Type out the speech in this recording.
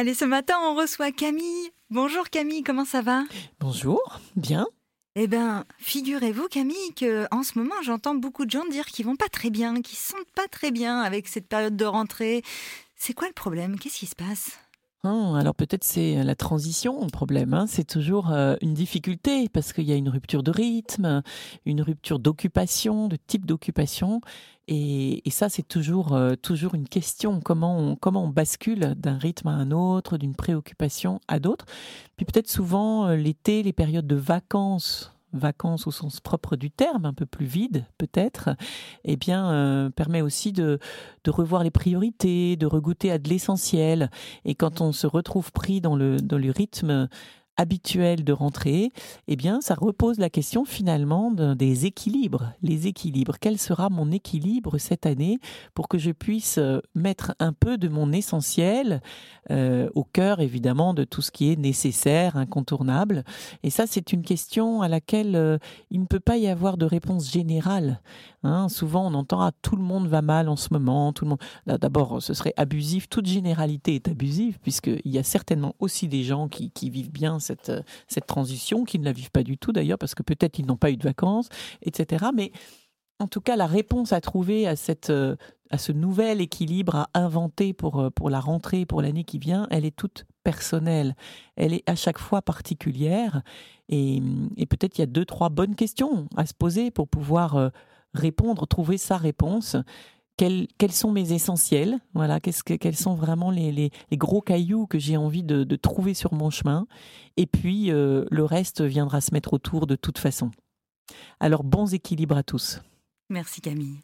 Allez, ce matin, on reçoit Camille. Bonjour Camille, comment ça va? Bonjour, bien. Eh bien, figurez-vous Camille que en ce moment, j'entends beaucoup de gens dire qu'ils vont pas très bien, qu'ils se sentent pas très bien avec cette période de rentrée. C'est quoi le problème? Qu'est-ce qui se passe? Oh, alors peut-être c'est la transition le problème. Hein. C'est toujours euh, une difficulté parce qu'il y a une rupture de rythme, une rupture d'occupation, de type d'occupation. Et, ça, c'est toujours, euh, toujours une question. Comment on, comment on bascule d'un rythme à un autre, d'une préoccupation à d'autres? Puis peut-être souvent euh, l'été, les périodes de vacances vacances au sens propre du terme, un peu plus vide peut-être, eh bien euh, permet aussi de, revoir les priorités, de regoûter à de l'essentiel. Et quand on se retrouve pris dans le, dans le rythme habituel de rentrée, eh bien, ça repose la question finalement des équilibres. Les équilibres. Quel sera mon équilibre cette année pour que je puisse euh, mettre un peu de mon essentiel euh, au cœur, évidemment, de tout ce qui est nécessaire, incontournable? Et ça, c'est une question à laquelle euh, il ne peut pas y avoir de réponse générale. Hein. souvent, on entend ah, tout le monde va mal en ce moment. Tout le monde. D'abord, ce serait abusif. Toute généralité est abusive puisqu'il y a certainement aussi des gens qui, vivent bien cette, cette transition, qui ne la vivent pas du tout d'ailleurs, parce que peut-être ils n'ont pas eu de vacances, etc. Mais en tout cas, la réponse à trouver à, cette, à ce nouvel équilibre à inventer pour, pour la rentrée, pour l'année qui vient, elle est toute personnelle. Elle est à chaque fois particulière. Et, et peut-être il y a deux, trois bonnes questions à se poser pour pouvoir euh, répondre, trouver sa réponse quels, sont mes essentiels? Voilà, qu'est-ce que, quels sont vraiment les, gros cailloux que j'ai envie de, trouver sur mon chemin? Et puis, euh, le reste viendra se mettre autour de toute façon. Alors, bons équilibres à tous. Merci Camille.